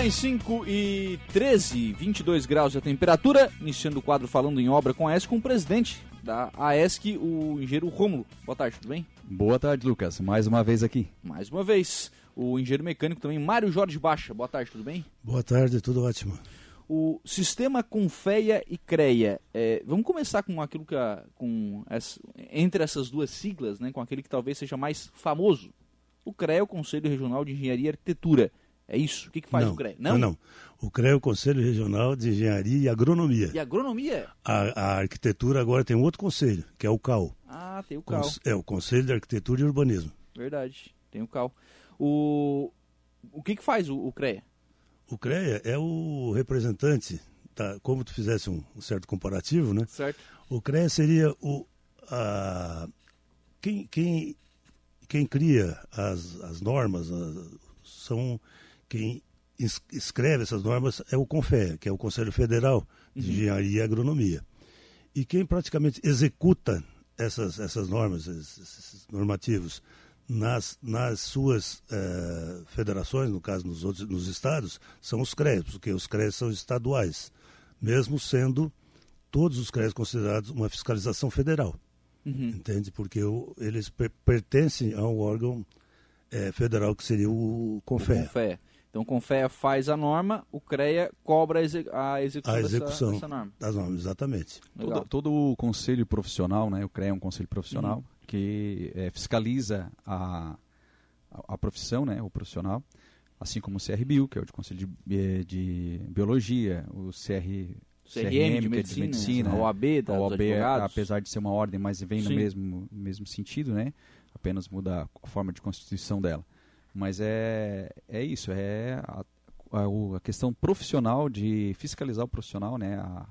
bem, 5 e 13, 22 graus a temperatura. Iniciando o quadro falando em obra com a ESC, com o presidente da AESC, o engenheiro Rômulo. Boa tarde, tudo bem? Boa tarde, Lucas. Mais uma vez aqui. Mais uma vez. O engenheiro mecânico também, Mário Jorge Baixa. Boa tarde, tudo bem? Boa tarde, tudo ótimo. O sistema Confeia e CREA. É, vamos começar com aquilo que a, com essa, entre essas duas siglas, né, com aquele que talvez seja mais famoso. O CREA é o Conselho Regional de Engenharia e Arquitetura. É isso? O que, que faz não, o CREA? Não? não, não. O CREA é o Conselho Regional de Engenharia e Agronomia. E Agronomia? A, a arquitetura agora tem outro conselho, que é o CAL. Ah, tem o CAL. É o Conselho de Arquitetura e Urbanismo. Verdade, tem o CAL. O, o que, que faz o, o CREA? O CREA é o representante, tá, como tu fizesse um, um, certo comparativo, né? Certo. O CREA seria o, a, quem, quem, quem cria as, as normas, a, são quem escreve essas normas é o CONFE, que é o Conselho Federal de uhum. Engenharia e Agronomia. E quem praticamente executa essas, essas normas, esses, esses normativos, nas, nas suas eh, federações, no caso nos, outros, nos estados, são os CREs, porque os CREs são estaduais, mesmo sendo todos os CREs considerados uma fiscalização federal. Uhum. Entende? Porque o, eles per pertencem a um órgão eh, federal que seria o CONFEA. O. Então, o CONFEA faz a norma, o CREA cobra a, execução, a execução dessa, dessa norma. das normas, exatamente. Todo, todo, o conselho profissional, né, o CREA é um conselho profissional, uhum. que é, fiscaliza a, a, a, profissão, né, o profissional, assim como o CRBio, que é o de Conselho de, eh, de Biologia, o CR... CRM, CRM de, medicina, de medicina, a OAB, da, a OAB apesar de ser uma ordem, mas vem Sim. no mesmo, mesmo sentido, né? Apenas muda a forma de constituição dela. Mas é, é isso, é a, a, a questão profissional de fiscalizar o profissional, né? A,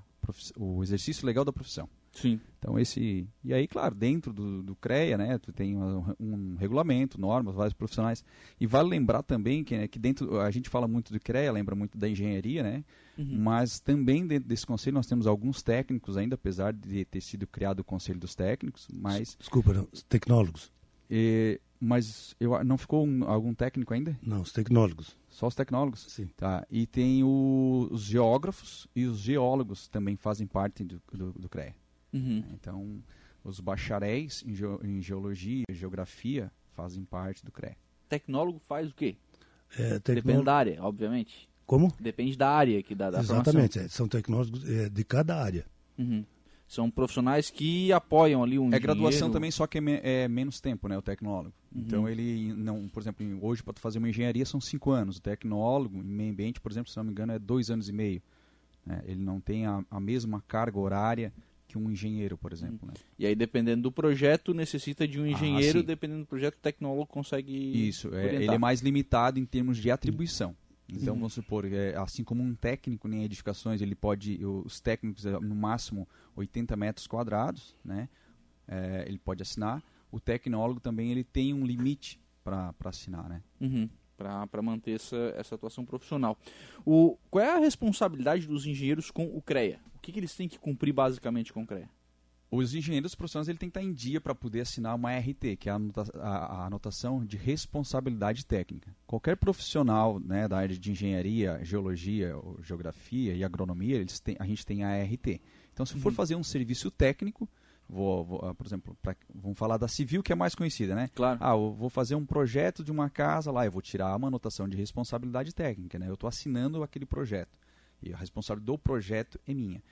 o exercício legal da profissão. Sim. Então esse e aí claro dentro do, do CREA, né, tu tem um, um, regulamento, normas, vários profissionais e vale lembrar também que, né, que dentro a gente fala muito do CREA, lembra muito da engenharia, né, uhum. mas também dentro desse conselho nós temos alguns técnicos ainda, apesar de ter sido criado o conselho dos técnicos, mas desculpa, não, tecnólogos. E, mas eu, não ficou um, algum técnico ainda? Não, os tecnólogos. Só os tecnólogos? Sim. Tá. E tem o, os geógrafos e os geólogos também fazem parte do, do, do CREA. Uhum. Então, os bacharéis em, ge, em geologia e geografia fazem parte do CREA. Tecnólogo faz o quê? É. Depende da área, obviamente. Como? Depende da área que dá da Exatamente, é, são tecnólogos é, de cada área. Uhum. São profissionais que apoiam ali um É graduação também, só que é, me, é, menos tempo, né, o tecnólogo. Uhum. Então ele não, por exemplo, hoje para fazer uma engenharia são cinco anos. O tecnólogo em meio ambiente, por exemplo, se não me engano, é dois anos e meio. Né? Ele não tem a, a, mesma carga horária que um engenheiro, por exemplo. Uhum. Né? E aí, dependendo do projeto, necessita de um ah, engenheiro, ah, dependendo do projeto, o tecnólogo consegue. Isso, é, ele é mais limitado em termos de atribuição. Então, uhum. vamos supor, é, assim como um técnico em edificações, ele pode, os técnicos, é, no máximo 80 metros quadrados, né? É, ele pode assinar. O tecnólogo também ele tem um limite para assinar, né? Uhum. Para manter essa, essa atuação profissional. O, qual é a responsabilidade dos engenheiros com o CREA? O que, que eles têm que cumprir basicamente com o CREA? Os engenheiros profissionais ele tem que estar em dia para poder assinar uma RT, que é a, anota a, a, anotação de responsabilidade técnica. Qualquer profissional né, da área de engenharia, geologia, geografia e agronomia, eles têm, a gente tem a RT. Então, se for uhum. fazer um serviço técnico, vou, vou ah, por exemplo, pra, vamos falar da civil, que é mais conhecida, né? Claro. Ah, eu vou fazer um projeto de uma casa lá, eu vou tirar uma anotação de responsabilidade técnica, né? Eu estou assinando aquele projeto. E a responsabilidade do projeto é minha.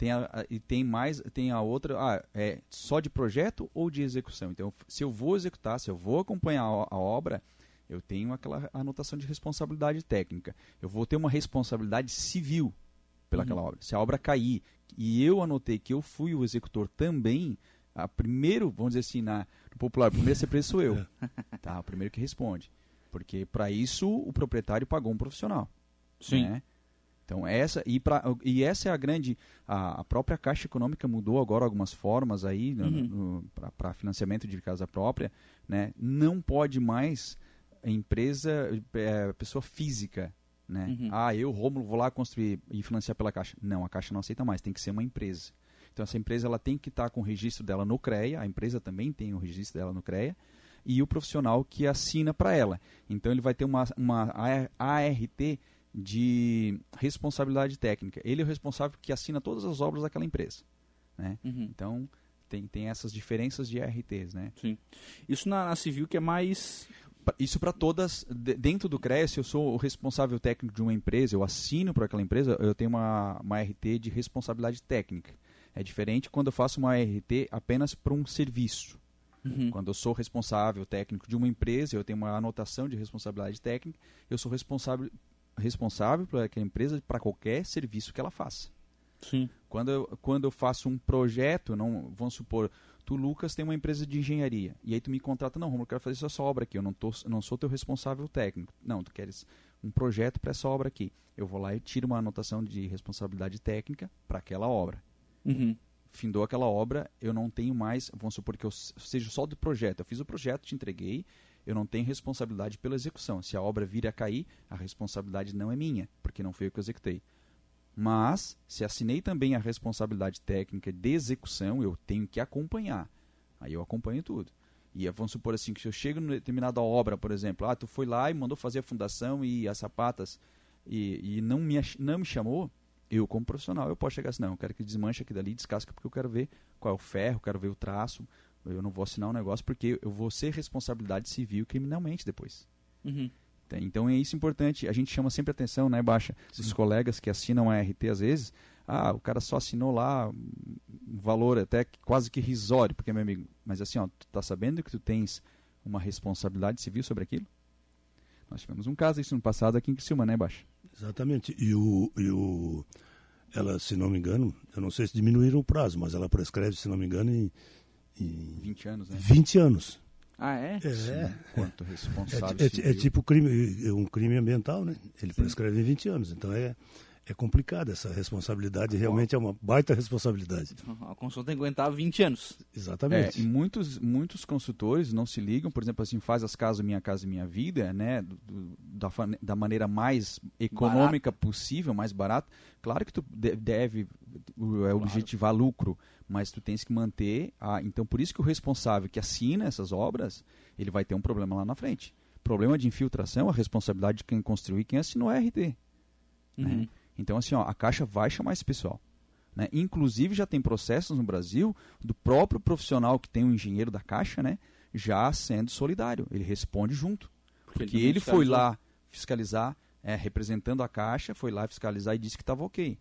Tem a, a, e tem mais, tem a outra, ah, é só de projeto ou de execução. Então, se eu vou executar, se eu vou acompanhar a, a obra, eu tenho aquela anotação de responsabilidade técnica. Eu vou ter uma responsabilidade civil pelaquela uhum. obra. Se a obra cair e eu anotei que eu fui o executor também, a primeiro, vamos dizer assim, na, no popular, o primeiro ser sou eu. tá, o primeiro que responde. Porque para isso o proprietário pagou um profissional. Sim. Né? Então essa e, pra, e essa é a grande a, a, própria Caixa Econômica mudou agora algumas formas aí né, uhum. para financiamento de casa própria, né? Não pode mais empresa é, pessoa física, né? Uhum. Ah, eu Rômulo vou lá construir e financiar pela Caixa. Não, a Caixa não aceita mais, tem que ser uma empresa. Então essa empresa ela tem que estar tá com o registro dela no CREA, a empresa também tem o registro dela no CREA e o profissional que assina para ela. Então ele vai ter uma, uma ART de responsabilidade técnica. Ele é o responsável que assina todas as obras daquela empresa. Né? Uhum. Então, tem, tem essas diferenças de RTs. Né? Sim. Isso na, na civil que é mais. Isso para todas, de- dentro do CREA, se eu sou o responsável técnico de uma empresa, eu assino para aquela empresa, eu tenho uma, uma RT de responsabilidade técnica. É diferente quando eu faço uma RT apenas para um serviço. Uhum. Quando eu sou responsável técnico de uma empresa, eu tenho uma anotação de responsabilidade técnica, eu sou responsável, responsável por aquela empresa para qualquer serviço que ela faça. Sim. Quando eu, quando eu faço um projeto, não, vamos supor, tu, Lucas, tem uma empresa de engenharia, e aí tu me contrata, não, Romulo, eu quero fazer essa obra aqui, eu não, tô, não sou teu responsável técnico. Não, tu queres um projeto para essa obra aqui. Eu vou lá e tiro uma anotação de responsabilidade técnica para aquela obra Uhum. findou aquela obra, eu não tenho mais, vamos supor que eu seja só do projeto. Eu fiz o projeto, te entreguei, eu não tenho responsabilidade pela execução. Se a obra vir a cair, a responsabilidade não é minha, porque não foi eu que executei. Mas, se assinei também a responsabilidade técnica de execução, eu tenho que acompanhar. Aí eu acompanho tudo. E vamos supor assim, que se eu chego em determinada obra, por exemplo, ah, tu foi lá e mandou fazer a fundação e as sapatas e, e não, me, não me chamou, eu como profissional, eu posso chegar assim, não, eu quero que desmanche aqui dali, descasca, porque eu quero ver qual é o ferro, quero ver o traço, eu não vou assinar um negócio porque eu vou ser responsabilidade civil criminalmente depois. Uhum. Então é isso importante. A gente chama sempre atenção, né, Baixa? Dos colegas que assinam a RT às vezes. Ah, o cara só assinou lá um valor até quase que risório, porque, meu amigo, mas assim, ó, tu tá sabendo que tu tens uma responsabilidade civil sobre aquilo? Nós tivemos um caso isso no passado aqui em Criciúma, né, Baixa? Exatamente. E o, e o. Ela, se não me engano, eu não sei se diminuíram o prazo, mas ela prescreve, se não me engano, em, em 20 anos, né? 20 anos. Ah, é? É. Quanto É, responsável é- é civil. tipo crime, é um crime ambiental, né? Ele prescreve em 20 anos. Então é, é complicado essa responsabilidade. Realmente é uma baita responsabilidade. A construção tem que aguentar 20 anos. É, Exatamente. e muitos, muitos consultores não se ligam, por exemplo, assim, faz as casas Minha Casa Minha Vida, né, do- do- da, da maneira mais econômica possível, mais barata. Claro que tu de- deve é, objetivar lucro, mas tu tens que manter a... Então, por isso que o responsável que assina essas obras, ele vai ter um problema lá na frente. Problema de infiltração, a responsabilidade de quem construir, quem assinou a RT. Uhum. né? Então, assim, ó, a Caixa vai chamar esse pessoal. Né? Inclusive, já tem processos no Brasil do próprio profissional que tem o engenheiro da Caixa, né? Já sendo solidário. Ele responde junto. Porque também ele foi fiscalizou. lá fiscalizar, é, representando a Caixa, foi lá fiscalizar e disse que estava ok.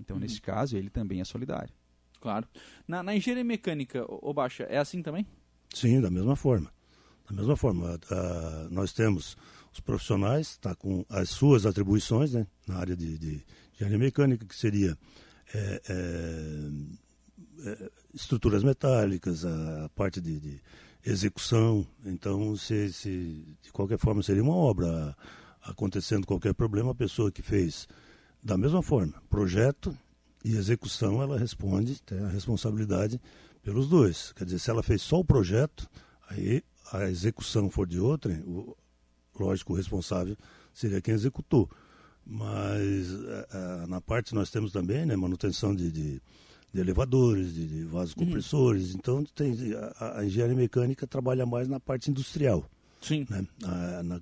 Então, nesse caso, ele também é solidário. Claro. Na, na engenharia mecânica, ô, Baixa, é assim também? Sim, da mesma forma. Da mesma forma, a- nós temos os profissionais, tá com as suas atribuições, né, na área de, de engenharia mecânica, que seria é, é, é, estruturas metálicas, a parte de, de execução. Então, se, se de qualquer forma seria uma obra acontecendo qualquer problema, a pessoa que fez da mesma forma, projeto e execução, ela responde, tem a responsabilidade pelos dois. Quer dizer, se ela fez só o projeto, aí a execução for de outrem, o, lógico, o responsável seria quem executou. Mas eh, eh, na parte nós temos também né, manutenção de, de, de elevadores, de, de vasos compressores. Então tem, a, a engenharia mecânica trabalha mais na parte industrial. Sim. Né? A, na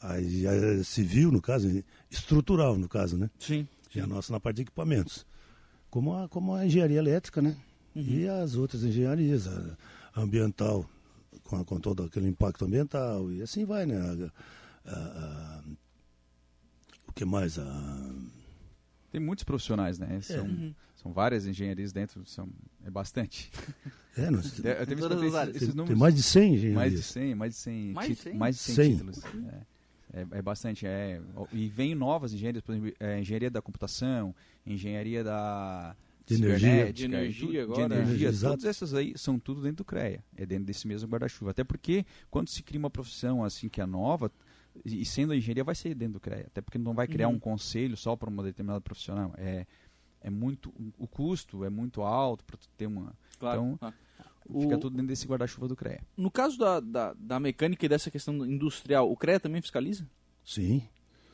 a, civil, no caso, estrutural, no caso, né? Sim. E a nossa na parte de equipamentos. Como a, como a engenharia elétrica, né? E as outras engenharias, a, ambiental, com, a- com todo aquele impacto ambiental, e assim vai, né? A- a- a- o que mais? A, Tem muitos profissionais, né? São, Uhum. são várias engenharias dentro, são, é bastante. é, nós, esses, esses tem, números. tem mais de 100 engenharias. Mais de 100, mais de 100, Mais de tit- 100? mais de 100, 100. títulos. É, é, é bastante. É, e vem novas engenharias, por exemplo, é, engenharia da computação, engenharia da De energia. De energia agora. De energia, todas essas aí são tudo dentro do CREA, é dentro desse mesmo guarda-chuva. Até porque quando se cria uma profissão assim que é nova, e sendo a engenharia vai ser dentro do CREA, até porque não vai criar Uhum. um conselho só para uma determinada profissional. É, é muito o custo é muito alto para tu ter uma Claro. Então, Ah. Fica O- tudo dentro desse guarda-chuva do CREA. No caso da, da, da mecânica e dessa questão industrial, o CREA também fiscaliza? Sim.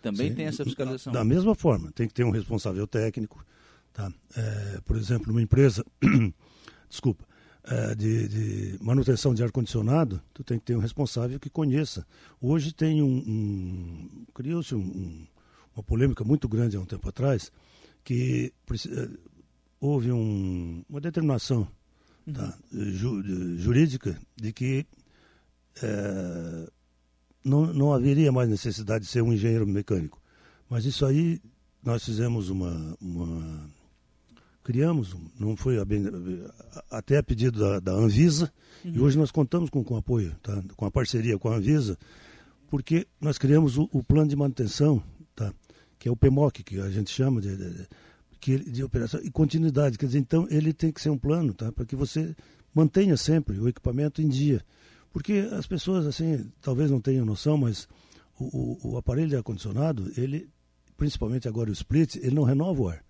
Também Sim. tem essa fiscalização. Da mesma forma, tem que ter um responsável técnico. Tá? É, por exemplo, numa empresa, desculpa, é, de, de manutenção de ar-condicionado, tu tem que ter um responsável que conheça. Hoje tem um, um criou-se um- um- uma polêmica muito grande há um tempo atrás, que eh, houve um, uma determinação. Tá, ju, jurídica de que é, não, não haveria mais necessidade de ser um engenheiro mecânico. Mas isso aí nós fizemos uma, uma criamos, não foi a bem, até a pedido da, da Anvisa, uhum. e hoje nós contamos com, com apoio, tá? com a parceria com a Anvisa, porque nós criamos o, o plano de manutenção, tá? que é o PMOC, que a gente chama de, de, de, de operação, e continuidade. Quer dizer, então ele tem que ser um plano tá? para que você mantenha sempre o equipamento em dia. Porque as pessoas, assim, talvez não tenham noção, mas o, o, o aparelho de ar-condicionado, ele, principalmente agora o split, ele não renova o ar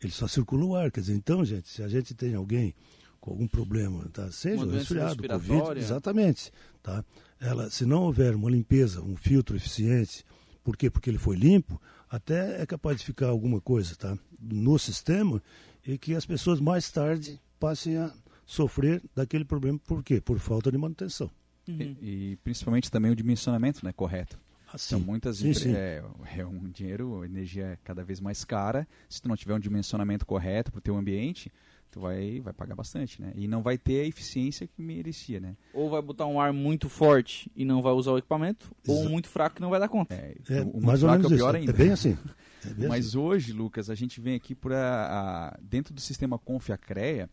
ele só circula o ar. Quer dizer, então, gente, se a gente tem alguém com algum problema, tá? seja resfriado, Covid, exatamente, tá? Ela, se não houver uma limpeza, um filtro eficiente, por quê? Porque ele foi limpo, até é capaz de ficar alguma coisa, tá? No sistema e que as pessoas mais tarde passem a sofrer daquele problema, por quê? Por falta de manutenção. Uhum. E, e, principalmente também o dimensionamento, né, correto. São muitas sim, sim. É, é, um dinheiro, a energia é cada vez mais cara. Se tu não tiver um dimensionamento correto para o teu ambiente, tu vai, vai pagar bastante, né? E não vai ter a eficiência que merecia, né? Ou vai botar um ar muito forte e não vai usar o equipamento, Exato. ou muito fraco que não vai dar conta. É, é o mais ou menos é pior isso. ainda. É bem assim. É bem Mas assim. hoje, Lucas, a gente vem aqui para dentro do sistema Confia CREA,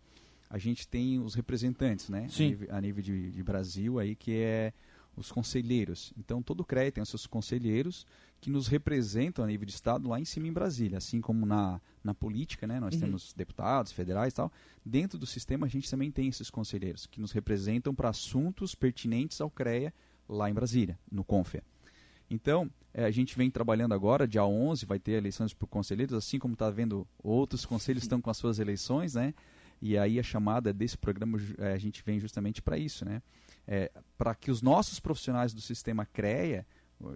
a gente tem os representantes, né? Sim. A nível, a nível de, de Brasil aí que é os conselheiros. Então, todo o CREA tem os seus conselheiros que nos representam a nível de Estado lá em cima em Brasília. Assim como na, na política, né, nós uhum. temos deputados federais e tal. Dentro do sistema, a gente também tem esses conselheiros que nos representam para assuntos pertinentes ao CREA lá em Brasília, no CONFEA. Então, é, a gente vem trabalhando agora, dia 11, vai ter eleições para conselheiros, assim como está vendo outros conselhos estão com as suas eleições, né? E aí a chamada desse programa, é, a gente vem justamente para isso, né? é, para que os nossos profissionais do sistema CREA,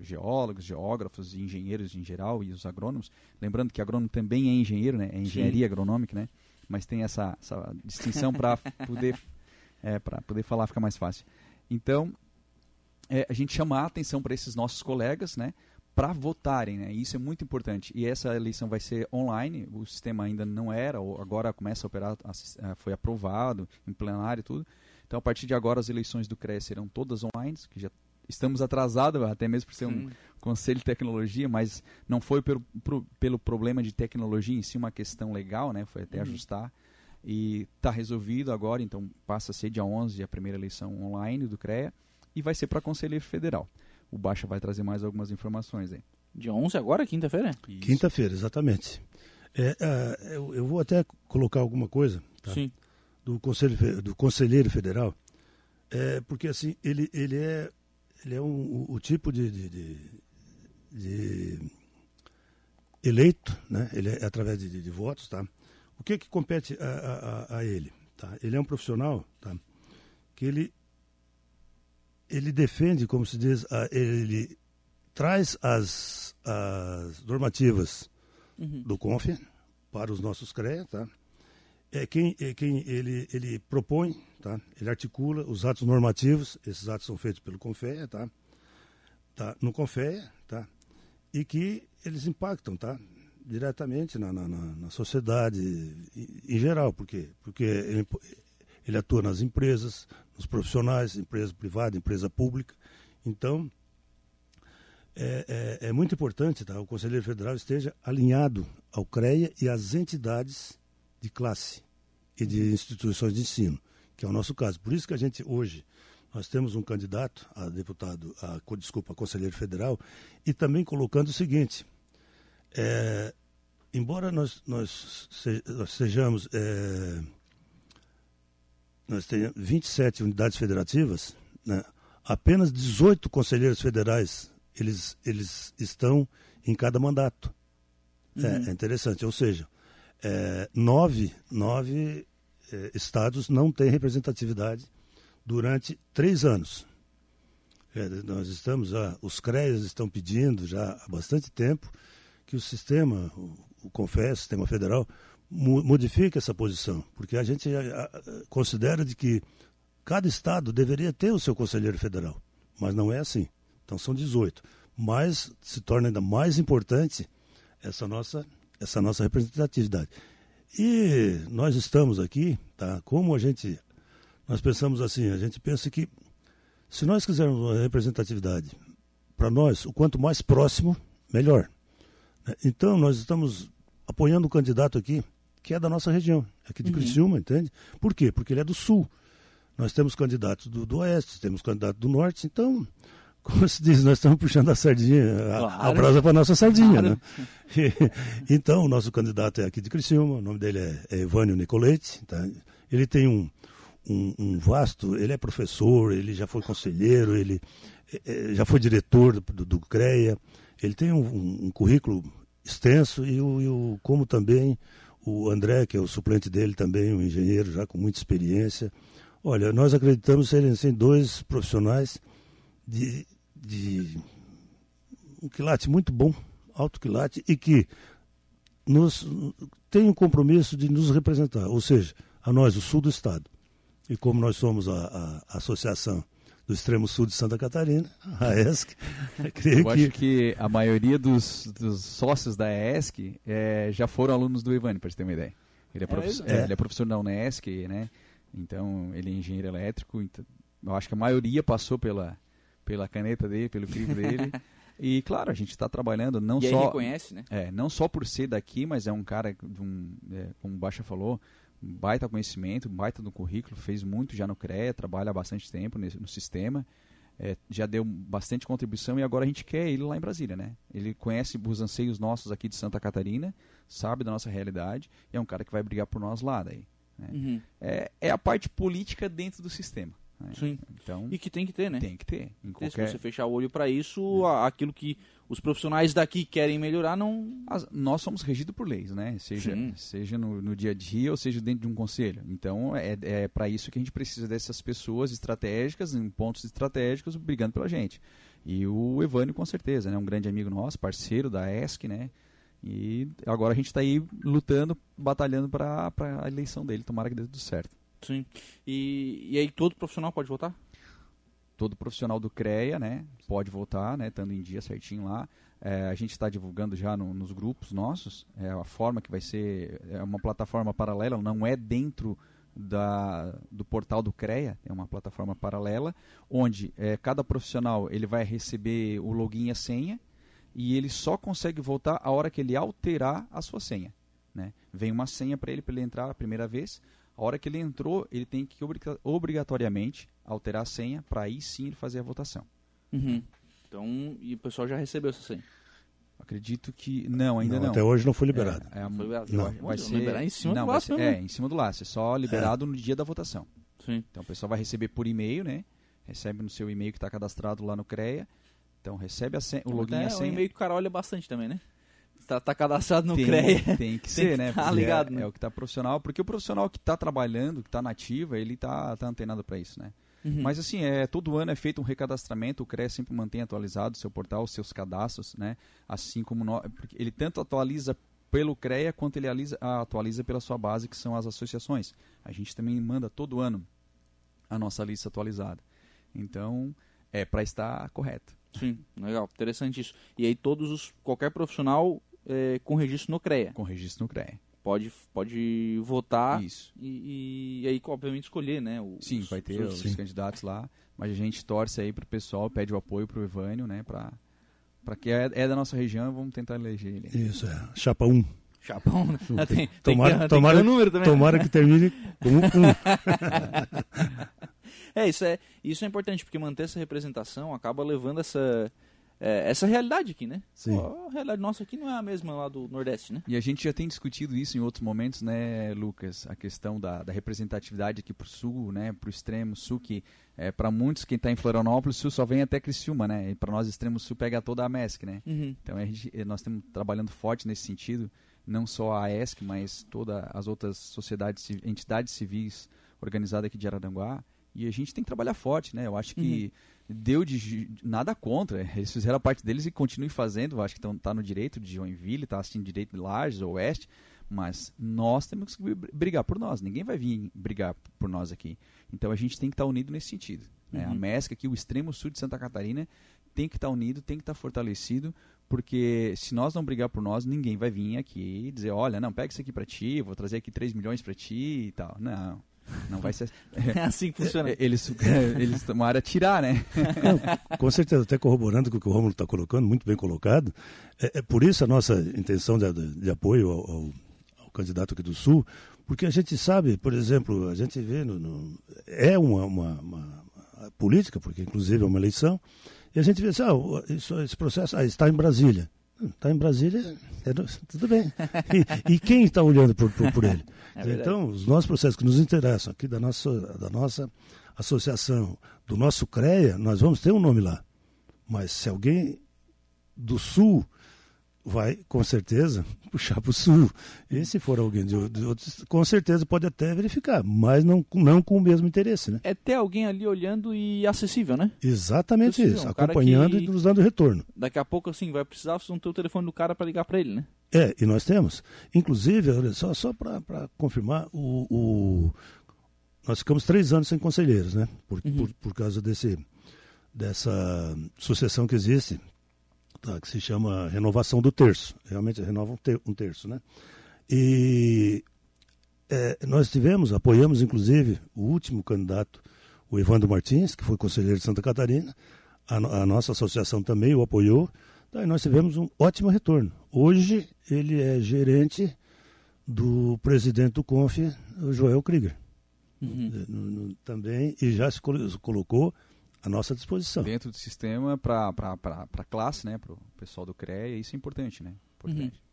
geólogos, geógrafos e engenheiros em geral e os agrônomos, lembrando que agrônomo também é engenheiro, né? É engenharia Sim. agronômica, né? Mas tem essa, essa distinção para poder é, para poder falar fica mais fácil. Então, é, a gente chamar a atenção para esses nossos colegas, né? Para votarem, né? Isso é muito importante. E essa eleição vai ser online. O sistema ainda não era, agora começa a operar, foi aprovado em plenário e tudo. Então, a partir de agora, as eleições do CRES serão todas online, que já estamos atrasados, até mesmo por ser Sim. um conselho de tecnologia, mas não foi pelo, pro, pelo problema de tecnologia em si, uma questão legal, né? Foi até uhum. ajustar. E está resolvido agora, então passa a ser dia 11 a primeira eleição online do CREA e vai ser para conselheiro federal. O Baixa vai trazer mais algumas informações aí. Dia 11 agora, quinta-feira? Quinta-feira, exatamente. É, uh, eu, eu, vou até colocar alguma coisa. Tá? Sim do, conselho, do conselheiro federal, é, porque assim, ele, ele é, ele é um, o, o tipo de, de, de, de, eleito, né? ele é através de, de, votos, tá? O que que compete a, a, a, ele? Tá? Ele é um profissional, tá? Que ele, ele defende, como se diz, a, ele traz as, as normativas uhum. do CONF para os nossos CREA, tá? É quem, é quem ele, ele propõe, tá? ele articula os atos normativos, esses atos são feitos pelo CONFEA, tá? Tá? no CONFEA, tá? e que eles impactam tá? diretamente na, na, na sociedade em, geral, por quê? Porque ele, ele atua nas empresas, nos profissionais, empresa privada, empresa pública, então é, é, é muito importante tá? o Conselheiro Federal esteja alinhado ao CREA e às entidades de classe e de instituições de ensino, que é o nosso caso. Por isso que a gente hoje nós temos um candidato a deputado, a, desculpa, a conselheiro federal, e também colocando o seguinte: é, embora nós, nós, sejamos. É, nós tenhamos 27 unidades federativas, né, apenas 18 conselheiros federais eles, eles estão em cada mandato. É, uhum. É, é interessante, ou seja, é, nove, nove é, estados não têm representatividade durante três anos. É, nós estamos, ah, os CREAs estão pedindo já há bastante tempo que o sistema, o, o CONFES, sistema federal, mu modifique essa posição, porque a gente a, a, considera de que cada estado deveria ter o seu conselheiro federal, mas não é assim. Então são 18. Mas se torna ainda mais importante essa nossa, essa nossa representatividade. E nós estamos aqui, tá? Como a gente, nós pensamos assim, a gente pensa que se nós quisermos uma representatividade para nós, o quanto mais próximo, melhor. Né? Então nós estamos apoiando um candidato aqui que é da nossa região, aqui de uhum. Criciúma, entende? Por quê? Porque ele é do sul. Nós temos candidatos do, do oeste, temos candidatos do norte, então como se diz, nós estamos puxando a sardinha, a, a brasa para a nossa sardinha, claro. né? E, então, o nosso candidato é aqui de Criciúma, o nome dele é, é Evânio Nicolete, tá? Ele tem um, um, um, vasto, ele é professor, ele já foi conselheiro, ele é, é já foi diretor do, do CREA, ele tem um, um currículo extenso e o, e o, como também o André, que é o suplente dele também, um engenheiro já com muita experiência. Olha, nós acreditamos serem assim, dois profissionais de, de um quilate muito bom, alto quilate, e que nos, tem um compromisso de nos representar, ou seja, a nós, o sul do estado. E como nós somos a, a, a associação do extremo sul de Santa Catarina, a ESC. Creio Eu que... acho que a maioria dos, dos sócios da ESC é, já foram alunos do Ivani, para você ter uma ideia. Ele é, professor, é, é. ele é professor da Unesc, né? Então, ele é engenheiro elétrico. Então, eu acho que a maioria passou pela, pela caneta dele, pelo crivo dele. E claro, a gente está trabalhando não e só. reconhece, né? É, não só por ser daqui, mas é um cara, um, é, como o Baixa falou, um baita conhecimento, um baita no currículo, fez muito já no CREA, trabalha há bastante tempo nesse, no sistema. É, já deu bastante contribuição e agora a gente quer ele lá em Brasília, né? Ele conhece os anseios nossos aqui de Santa Catarina, sabe da nossa realidade e é um cara que vai brigar por nós lá daí. Né? Uhum. É, é a parte política dentro do sistema. Né? Sim. Então, e que tem que ter, né? Tem que ter. Em qualquer... Se você fechar o olho para isso, é. aquilo que os profissionais daqui querem melhorar, não. As, nós somos regidos por leis, né? Seja, seja no, no, dia a dia ou seja dentro de um conselho. Então é, é para isso que a gente precisa dessas pessoas estratégicas, em pontos estratégicos, brigando pela gente. E o Evânio, com certeza, né? Um grande amigo nosso, parceiro da ESC, né? E agora a gente está aí lutando, batalhando para a eleição dele. Tomara que dê tudo certo. Sim. E, e aí todo profissional pode votar? Todo profissional do CREA, né, pode votar, né, estando em dia certinho lá. É, a gente está divulgando já no, nos grupos nossos é, a forma que vai ser é uma plataforma paralela, não é dentro da, do portal do CREA, é uma plataforma paralela, onde é, cada profissional ele vai receber o login e a senha e ele só consegue voltar a hora que ele alterar a sua senha. Né? Vem uma senha para ele para ele entrar a primeira vez. A hora que ele entrou, ele tem que obrigatoriamente alterar a senha para aí sim ele fazer a votação. Uhum. Então, e o pessoal já recebeu essa senha? Acredito que não, ainda não. não. Até hoje não foi liberado. É, é, foi liberado. Não. Vai, ser liberar em cima não, do laço. Ser, é, em cima do laço. É só liberado é. no dia da votação. Sim. Então o pessoal vai receber por e-mail, né? Recebe no seu e-mail que está cadastrado lá no CREA. Então recebe a senha, o login e a senha. É um e-mail que o cara olha bastante também, né? Tá, tá cadastrado no tem, CREA. Tem que ser, tem que né? Tá ligado, é, né? é, o que tá profissional, porque o profissional que tá trabalhando, que tá nativa, ele tá, tá antenado para isso, né? Uhum. Mas assim, é, todo ano é feito um recadastramento, o CREA sempre mantém atualizado o seu portal, os seus cadastros, né? Assim como nós, ele tanto atualiza pelo CREA quanto ele alisa, atualiza pela sua base, que são as associações. A gente também manda todo ano a nossa lista atualizada. Então, é para estar correto. Sim, legal, interessante isso. E aí todos os qualquer profissional é, com registro no CREA. Com registro no CREA. Pode, pode votar Isso. E, e aí, obviamente, escolher, né? Os, sim, vai ter os, os candidatos lá. Mas a gente torce aí pro pessoal, pede o apoio pro Evânio, né? Pra, pra que é, é da nossa região, vamos tentar eleger ele. Isso, é. Chapa 1. Chapa 1. Né? tem, tomara, tem, tomara, tem número também. Tomara que termine com 1. é, isso é, isso é importante, porque manter essa representação acaba levando essa é, essa realidade aqui, né? Sim. A realidade nossa aqui não é a mesma lá do Nordeste, né? E a gente já tem discutido isso em outros momentos, né, Lucas? A questão da, da representatividade aqui pro Sul, né? Pro extremo Sul, que é, para muitos, quem está em Florianópolis, o Sul só vem até Criciúma, né? E para nós, extremo Sul, pega toda a MESC, né? Uhum. Então a gente, nós estamos trabalhando forte nesse sentido, não só a ESC, mas todas as outras sociedades, entidades civis organizadas aqui de Araranguá. E a gente tem que trabalhar forte, né? Eu acho que... Uhum deu de nada contra. Eles fizeram a parte deles e continuem fazendo. Acho que estão tá no direito de Joinville, está assistindo direito de Lages ou Oeste. Mas nós temos que brigar por nós. Ninguém vai vir brigar por nós aqui. Então a gente tem que estar tá unido nesse sentido. Né? Uhum. A MESC aqui, o extremo sul de Santa Catarina, tem que estar tá unido, tem que estar tá fortalecido, porque se nós não brigar por nós, ninguém vai vir aqui e dizer, olha, não, pega isso aqui para ti, vou trazer aqui 3 milhões para ti e tal. Não, não vai ser... É assim que funciona. Eles, eles tomaram a tirar, né? Não, com certeza, até corroborando com o que o Romulo está colocando, muito bem colocado. É, é, por isso a nossa intenção de, de, de apoio ao, ao, ao, candidato aqui do Sul, porque a gente sabe, por exemplo, a gente vê, no, no é uma, uma, uma, uma, política, porque inclusive é uma eleição, e a gente vê assim, ah, isso, esse processo ah, está em Brasília. Está em Brasília, é, tudo bem. E, e quem está olhando por, por, por ele? É então, os nossos processos que nos interessam aqui da nossa, da nossa associação, do nosso CREA, nós vamos ter um nome lá. Mas se alguém do Sul vai, com certeza, puxar para o Sul. E se for alguém de, outros, com certeza pode até verificar, mas não, não com o mesmo interesse. Né? É ter alguém ali olhando e acessível, né? Exatamente acessível, isso, um acompanhando e nos dando retorno. Daqui a pouco, assim, vai precisar não ter o telefone do cara para ligar para ele, né? É, e nós temos. Inclusive, olha só, só para confirmar, o, o, nós ficamos três anos sem conselheiros, né? Por, uhum. por, por causa desse, dessa sucessão que existe tá, que se chama renovação do terço. Realmente renova um, ter, um terço, né? E é, nós tivemos, apoiamos inclusive o último candidato, o Evandro Martins, que foi conselheiro de Santa Catarina. A, a nossa associação também o apoiou. Tá, e nós tivemos um ótimo retorno. Hoje ele é gerente do presidente do CONF, o Joel Krieger. Uhum. No, no, também, e já se colocou à nossa disposição. Dentro do sistema para a classe, né, para o pessoal do CREA, isso é importante, né? Importante. Uhum.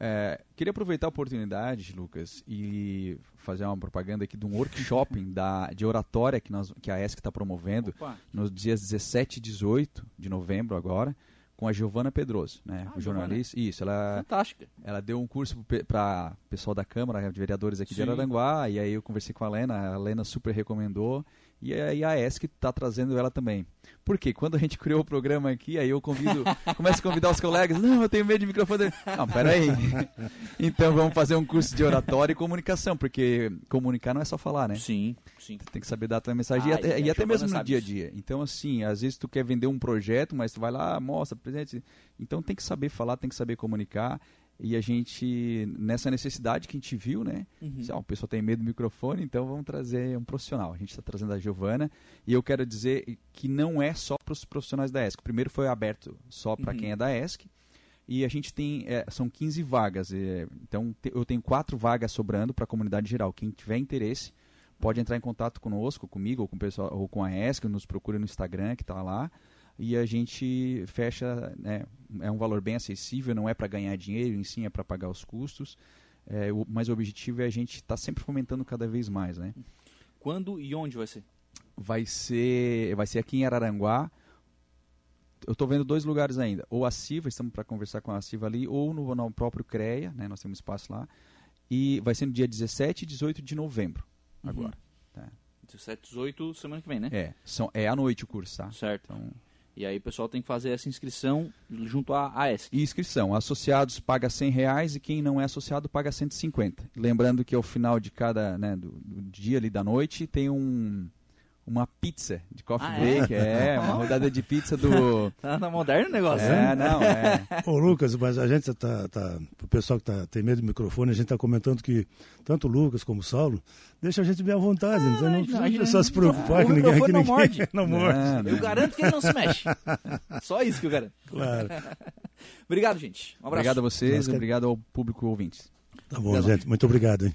É, queria aproveitar a oportunidade, Lucas, e fazer uma propaganda aqui de um workshop da, de oratória que, nós, que a ESC está promovendo Opa. nos dias 17 e 18 de novembro agora com a Giovana Pedroso, né? Ah, jornalista. Giovana. Isso, ela. Fantástica. Ela deu um curso para pessoal da Câmara de Vereadores aqui Sim. de Araranguá, e aí eu conversei com a Lena, a Lena super recomendou. E aí a ESC está trazendo ela também. Porque quando a gente criou o programa aqui, aí eu convido, começo a convidar os colegas, não, eu tenho medo de microfone. Não, peraí. então vamos fazer um curso de oratória e comunicação, porque comunicar não é só falar, né? Sim, sim. Tem que saber dar a tua mensagem ah, e até, e até mesmo no dia a dia. Então, assim, às vezes tu quer vender um projeto, mas tu vai lá, mostra, presente. Então tem que saber falar, tem que saber comunicar. E a gente, nessa necessidade que a gente viu, né? Uhum. Se, ó, o pessoal tem medo do microfone, então vamos trazer um profissional. A gente está trazendo a Giovana. E eu quero dizer que não é só para os profissionais da ESC. Primeiro foi aberto só para uhum. quem é da ESC. E a gente tem, é, são 15 vagas. É, então te, eu tenho quatro vagas sobrando para a comunidade geral. Quem tiver interesse pode entrar em contato conosco, comigo, ou com, o pessoal, ou com a ESC, nos procure no Instagram, que está lá e a gente fecha, né, é um valor bem acessível, não é para ganhar dinheiro, em sim é para pagar os custos, é, o, mas o objetivo é a gente estar tá sempre fomentando cada vez mais, né? Quando e onde vai ser? Vai ser, vai ser aqui em Araranguá. Eu estou vendo dois lugares ainda, ou a Siva, estamos para conversar com a Siva ali, ou no, no próprio CREA, né, nós temos espaço lá, e vai ser no dia 17 e 18 de novembro, uhum. agora. Tá. 17 e 18, semana que vem, né? É, são, é à noite o curso, tá? Certo. Então, e aí o pessoal tem que fazer essa inscrição junto à AES. Inscrição. Associados paga 100 reais e quem não é associado paga 150. Lembrando que ao final de cada, né, do, do dia ali da noite tem um uma pizza de coffee ah, break, é, é uma rodada de pizza do. tá, tá moderno o negócio, É, né? não, é. Ô, Lucas, mas a gente tá, tá. O pessoal que tá, tem medo do microfone, a gente tá comentando que tanto o Lucas como o Saulo, deixa a gente bem à vontade, ah, não, não, não precisa se preocupar que ninguém, que não ninguém morde. não morde. Eu garanto que ele não se mexe. Só isso que eu garanto. Claro. obrigado, gente. Um abraço. Obrigado a vocês, obrigado ao público ouvinte. Tá bom, obrigado. gente. Muito obrigado, hein.